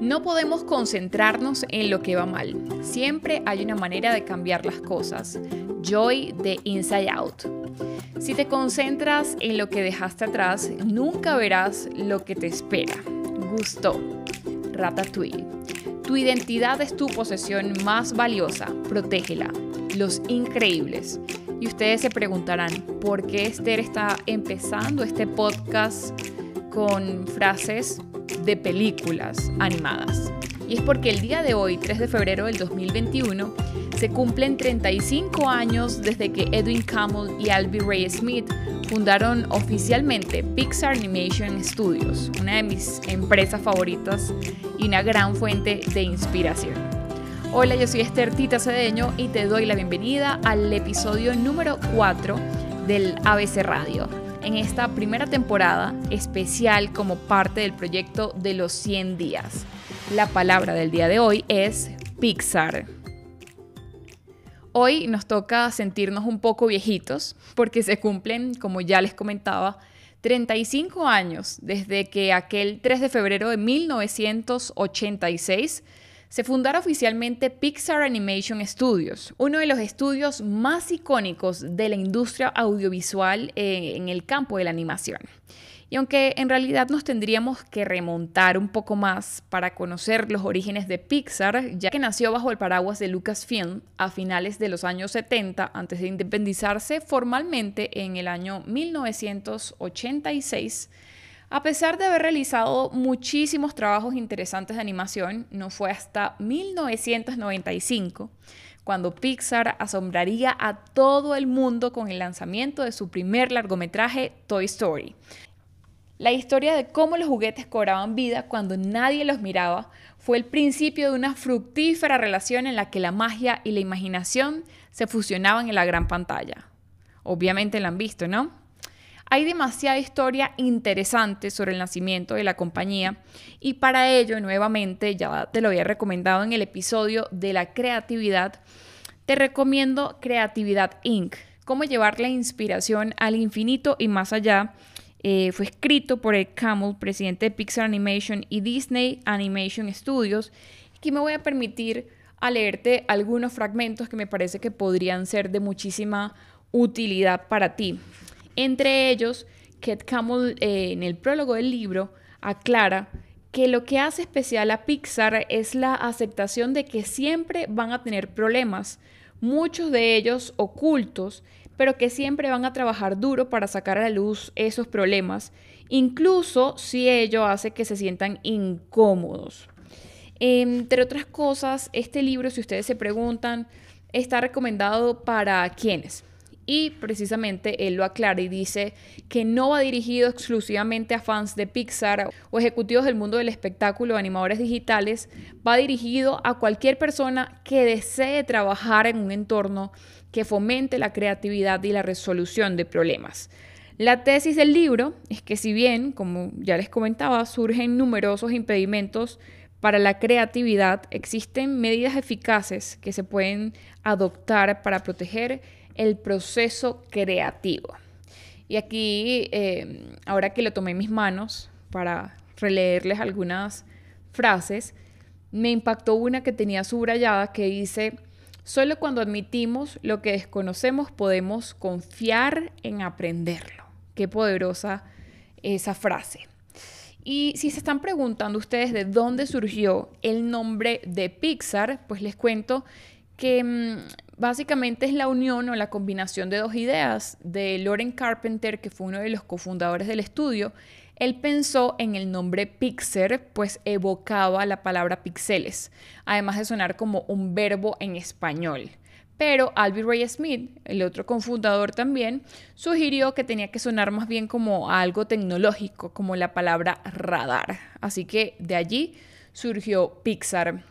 No podemos concentrarnos en lo que va mal. Siempre hay una manera de cambiar las cosas. Joy de Inside Out. Si te concentras en lo que dejaste atrás, nunca verás lo que te espera. Gusto. Ratatouille. Tu identidad es tu posesión más valiosa. Protégela. Los increíbles. Y ustedes se preguntarán, ¿por qué Esther está empezando este podcast con frases de películas animadas. Y es porque el día de hoy, 3 de febrero del 2021, se cumplen 35 años desde que Edwin Campbell y Albie Ray Smith fundaron oficialmente Pixar Animation Studios, una de mis empresas favoritas y una gran fuente de inspiración. Hola, yo soy Esther Tita Cedeño y te doy la bienvenida al episodio número 4 del ABC Radio en esta primera temporada especial como parte del proyecto de los 100 días. La palabra del día de hoy es Pixar. Hoy nos toca sentirnos un poco viejitos porque se cumplen, como ya les comentaba, 35 años desde que aquel 3 de febrero de 1986 se fundara oficialmente Pixar Animation Studios, uno de los estudios más icónicos de la industria audiovisual eh, en el campo de la animación. Y aunque en realidad nos tendríamos que remontar un poco más para conocer los orígenes de Pixar, ya que nació bajo el paraguas de Lucasfilm a finales de los años 70, antes de independizarse formalmente en el año 1986, a pesar de haber realizado muchísimos trabajos interesantes de animación, no fue hasta 1995 cuando Pixar asombraría a todo el mundo con el lanzamiento de su primer largometraje Toy Story. La historia de cómo los juguetes cobraban vida cuando nadie los miraba fue el principio de una fructífera relación en la que la magia y la imaginación se fusionaban en la gran pantalla. Obviamente la han visto, ¿no? Hay demasiada historia interesante sobre el nacimiento de la compañía y para ello, nuevamente, ya te lo había recomendado en el episodio de la creatividad, te recomiendo Creatividad Inc., cómo llevar la inspiración al infinito y más allá. Eh, fue escrito por Ed Camel, presidente de Pixar Animation y Disney Animation Studios, que me voy a permitir a leerte algunos fragmentos que me parece que podrían ser de muchísima utilidad para ti. Entre ellos, Kate Campbell eh, en el prólogo del libro aclara que lo que hace especial a Pixar es la aceptación de que siempre van a tener problemas, muchos de ellos ocultos, pero que siempre van a trabajar duro para sacar a la luz esos problemas, incluso si ello hace que se sientan incómodos. Entre otras cosas, este libro, si ustedes se preguntan, está recomendado para quienes y precisamente él lo aclara y dice que no va dirigido exclusivamente a fans de Pixar o ejecutivos del mundo del espectáculo animadores digitales, va dirigido a cualquier persona que desee trabajar en un entorno que fomente la creatividad y la resolución de problemas. La tesis del libro es que si bien, como ya les comentaba, surgen numerosos impedimentos para la creatividad, existen medidas eficaces que se pueden adoptar para proteger el proceso creativo. Y aquí, eh, ahora que lo tomé en mis manos para releerles algunas frases, me impactó una que tenía subrayada que dice, solo cuando admitimos lo que desconocemos podemos confiar en aprenderlo. Qué poderosa esa frase. Y si se están preguntando ustedes de dónde surgió el nombre de Pixar, pues les cuento que mm, básicamente es la unión o la combinación de dos ideas de Loren Carpenter, que fue uno de los cofundadores del estudio. Él pensó en el nombre Pixar, pues evocaba la palabra pixeles, además de sonar como un verbo en español. Pero Albie Ray Smith, el otro cofundador también, sugirió que tenía que sonar más bien como algo tecnológico, como la palabra radar. Así que de allí surgió Pixar.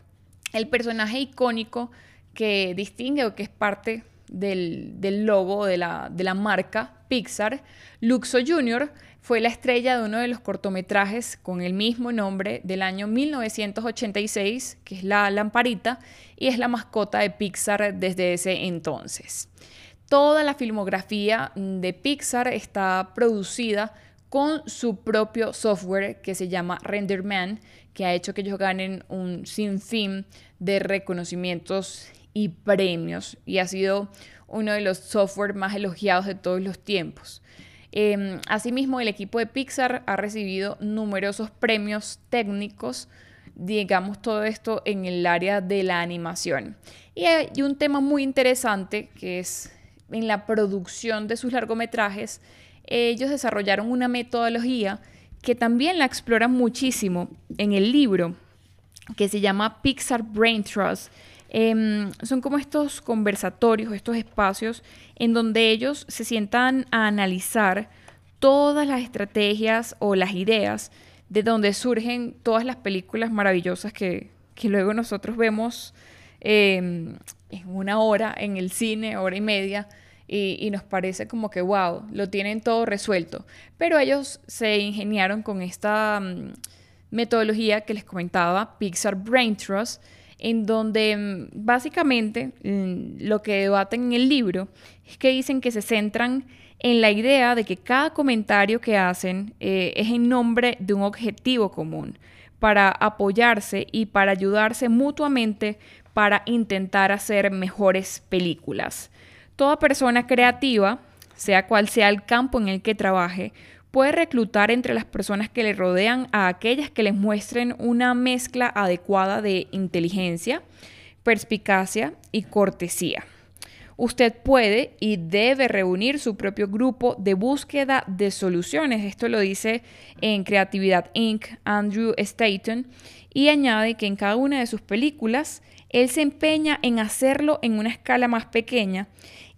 El personaje icónico que distingue o que es parte del, logo de la, de la marca Pixar. Luxo Jr. fue la estrella de uno de los cortometrajes con el mismo nombre del año 1986, que es La Lamparita, y es la mascota de Pixar desde ese entonces. Toda la filmografía de Pixar está producida con su propio software que se llama RenderMan, que ha hecho que ellos ganen un sinfín de reconocimientos y premios y ha sido uno de los software más elogiados de todos los tiempos. Em, asimismo, el equipo de Pixar ha recibido numerosos premios técnicos, digamos todo esto en el área de la animación. Y hay un tema muy interesante que es en la producción de sus largometrajes, ellos desarrollaron una metodología que también la exploran muchísimo en el libro, que se llama Pixar Brain Trust. Em, son como estos conversatorios, estos espacios en donde ellos se sientan a analizar todas las estrategias o las ideas de donde surgen todas las películas maravillosas que, luego nosotros vemos em, en una hora en el cine, hora y media, y, nos parece como que, wow, lo tienen todo resuelto. Pero ellos se ingeniaron con esta mm, metodología que les comentaba, Pixar Brain Trust, en donde mm, básicamente mm, lo que debaten en el libro es que dicen que se centran en la idea de que cada comentario que hacen eh, es en nombre de un objetivo común, para apoyarse y para ayudarse mutuamente para intentar hacer mejores películas. Toda persona creativa, sea cual sea el campo en el que trabaje, puede reclutar entre las personas que le rodean a aquellas que les muestren una mezcla adecuada de inteligencia, perspicacia y cortesía. Usted puede y debe reunir su propio grupo de búsqueda de soluciones. Esto lo dice en Creatividad Inc. Andrew Staton y añade que en cada una de sus películas él se empeña en hacerlo en una escala más pequeña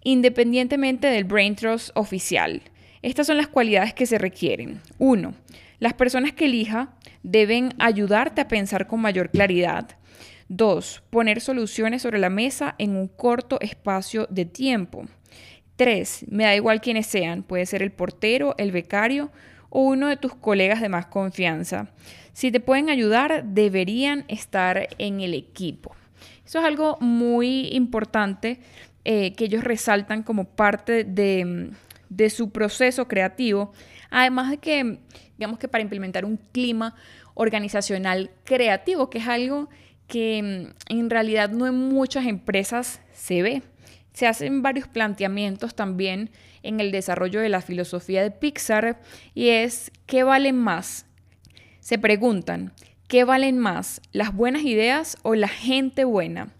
independientemente del brain trust oficial. Estas son las cualidades que se requieren. Uno, Las personas que elija deben ayudarte a pensar con mayor claridad. Dos, Poner soluciones sobre la mesa en un corto espacio de tiempo. Tres, Me da igual quiénes sean, puede ser el portero, el becario o uno de tus colegas de más confianza. Si te pueden ayudar, deberían estar en el equipo. Eso es algo muy importante eh, que ellos resaltan como parte de, de su proceso creativo, además de que, digamos que para implementar un clima organizacional creativo, que es algo que mm, en realidad no en muchas empresas se ve. Se hacen varios planteamientos también en el desarrollo de la filosofía de Pixar y es ¿qué valen más? Se preguntan, ¿qué valen más? ¿Las buenas ideas o la gente buena?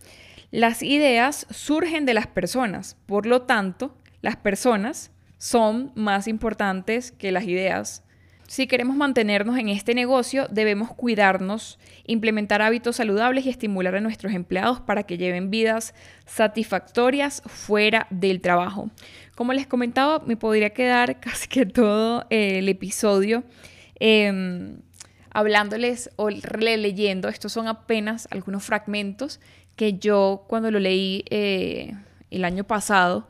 Las ideas surgen de las personas, por lo tanto, las personas son más importantes que las ideas. Si queremos mantenernos en este negocio, debemos cuidarnos, implementar hábitos saludables y estimular a nuestros empleados para que lleven vidas satisfactorias fuera del trabajo. Como les comentaba, me podría quedar casi que todo el episodio em, hablándoles o releyendo. Estos son apenas algunos fragmentos que yo cuando lo leí eh, el año pasado,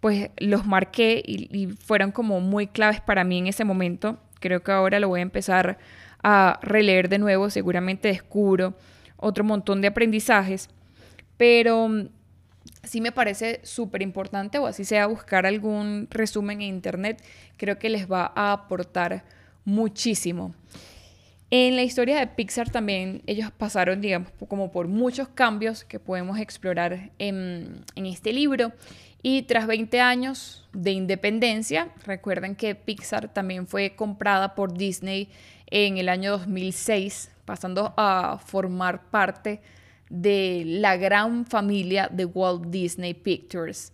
pues los marqué y, fueron como muy claves para mí en ese momento. Creo que ahora lo voy a empezar a releer de nuevo, seguramente descubro otro montón de aprendizajes, pero mm, sí me parece súper importante, o así sea buscar algún resumen en internet, creo que les va a aportar muchísimo. En la historia de Pixar también ellos pasaron, digamos, como por muchos cambios que podemos explorar en, este libro. Y tras 20 años de independencia, recuerden que Pixar también fue comprada por Disney en el año 2006, pasando a formar parte de la gran familia de Walt Disney Pictures.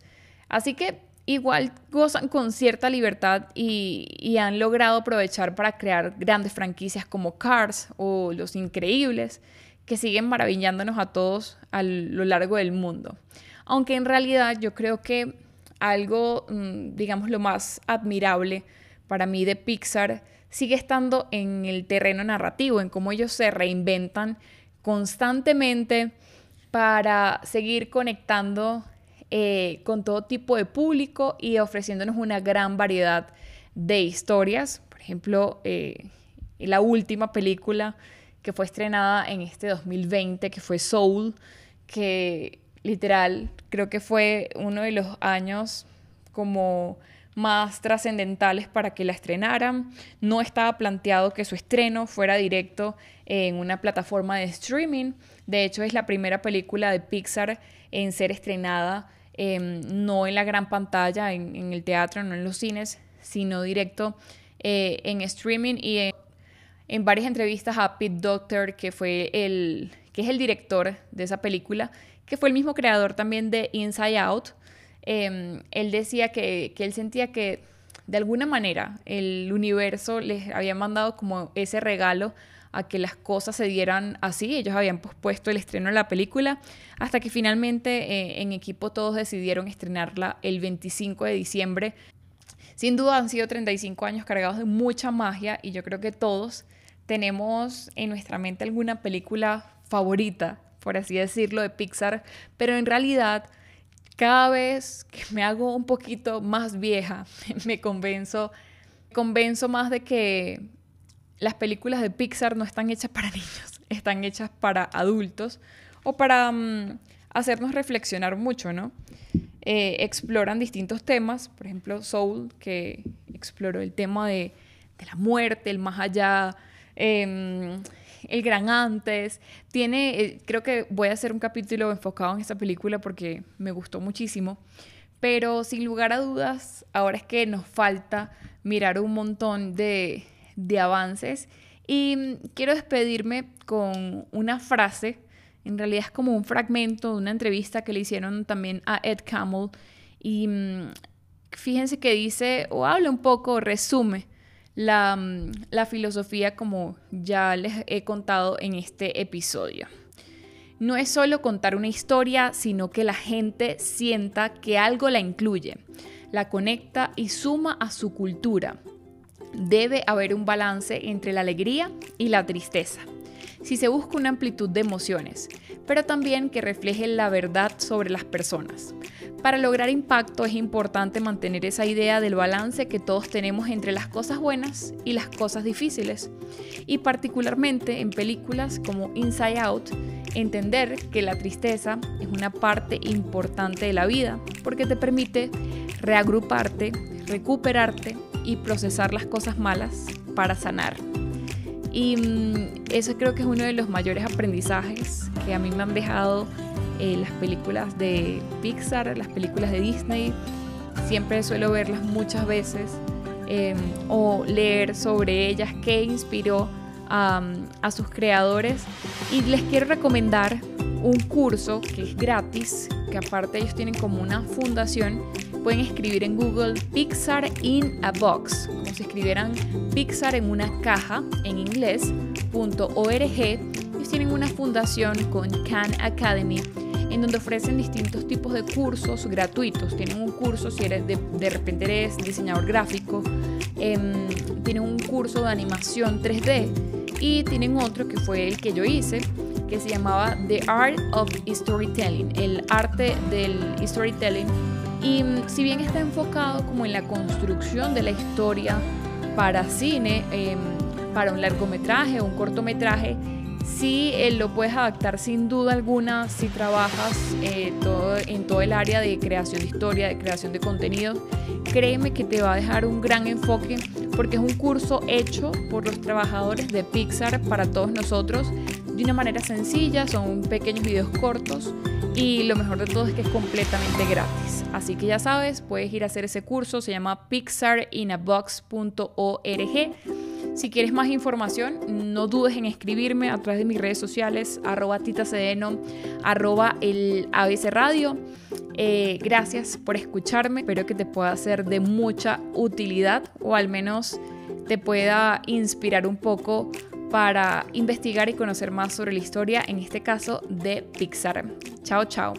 Así que igual gozan con cierta libertad y, han logrado aprovechar para crear grandes franquicias como Cars o Los Increíbles, que siguen maravillándonos a todos a lo largo del mundo. Aunque en realidad yo creo que algo, mm, digamos, lo más admirable para mí de Pixar sigue estando en el terreno narrativo, en cómo ellos se reinventan constantemente para seguir conectando eh, con todo tipo de público y ofreciéndonos una gran variedad de historias. Por ejemplo, eh, la última película que fue estrenada en este 2020, que fue Soul, que literal creo que fue uno de los años como más trascendentales para que la estrenaran. No estaba planteado que su estreno fuera directo en una plataforma de streaming. De hecho, es la primera película de Pixar en ser estrenada em, no en la gran pantalla, en, el teatro, no en los cines, sino directo eh, en streaming y en, varias entrevistas a Pete Doctor, que, fue el, que es el director de esa película, que fue el mismo creador también de Inside Out, em, él decía que, que él sentía que de alguna manera el universo les había mandado como ese regalo a que las cosas se dieran así. Ellos habían pospuesto el estreno de la película hasta que finalmente eh, en equipo todos decidieron estrenarla el 25 de diciembre. Sin duda han sido 35 años cargados de mucha magia y yo creo que todos tenemos en nuestra mente alguna película favorita, por así decirlo, de Pixar, pero en realidad cada vez que me hago un poquito más vieja, me convenzo, convenzo más de que las películas de Pixar no están hechas para niños, están hechas para adultos o para mm, hacernos reflexionar mucho, ¿no? Eh, exploran distintos temas, por ejemplo, Soul, que exploró el tema de, la muerte, el más allá, em, el gran antes. Tiene, eh, creo que voy a hacer un capítulo enfocado en esta película porque me gustó muchísimo. Pero sin lugar a dudas, ahora es que nos falta mirar un montón de, de avances. Y mm, quiero despedirme con una frase, en realidad es como un fragmento de una entrevista que le hicieron también a Ed Camel. Y mm, fíjense que dice, o habla un poco, resume la, mm, la filosofía como ya les he contado en este episodio. No es solo contar una historia, sino que la gente sienta que algo la incluye, la conecta y suma a su cultura debe haber un balance entre la alegría y la tristeza. Si se busca una amplitud de emociones, pero también que refleje la verdad sobre las personas. Para lograr impacto es importante mantener esa idea del balance que todos tenemos entre las cosas buenas y las cosas difíciles. Y particularmente en películas como Inside Out, entender que la tristeza es una parte importante de la vida porque te permite reagruparte, recuperarte y procesar las cosas malas para sanar. Y mm, eso creo que es uno de los mayores aprendizajes que a mí me han dejado eh, las películas de Pixar, las películas de Disney. Siempre suelo verlas muchas veces em, o leer sobre ellas, qué inspiró a, a sus creadores. Y les quiero recomendar un curso que es gratis, que aparte ellos tienen como una fundación pueden escribir en Google Pixar in a box, como si escribieran Pixar en una caja en inglés.org. Ellos tienen una fundación con Khan Academy en donde ofrecen distintos tipos de cursos gratuitos. Tienen un curso si eres de, de repente eres diseñador gráfico, em, tienen un curso de animación 3D y tienen otro que fue el que yo hice que se llamaba The Art of Storytelling, el arte del storytelling y si bien está enfocado como en la construcción de la historia para cine, em, para un largometraje o un cortometraje, sí eh, lo puedes adaptar sin duda alguna si trabajas eh, todo, en todo el área de creación de historia, de creación de contenido. Créeme que te va a dejar un gran enfoque porque es un curso hecho por los trabajadores de Pixar para todos nosotros de una manera sencilla, son pequeños videos cortos y lo mejor de todo es que es completamente gratis. Así que ya sabes, puedes ir a hacer ese curso, se llama pixarinabox.org. Si quieres más información, no dudes en escribirme a través de mis redes sociales, arroba titacedeno, arroba el ABC Radio. Eh, gracias por escucharme, espero que te pueda ser de mucha utilidad o al menos te pueda inspirar un poco para investigar y conocer más sobre la historia, en este caso de Pixar. Chao, chao.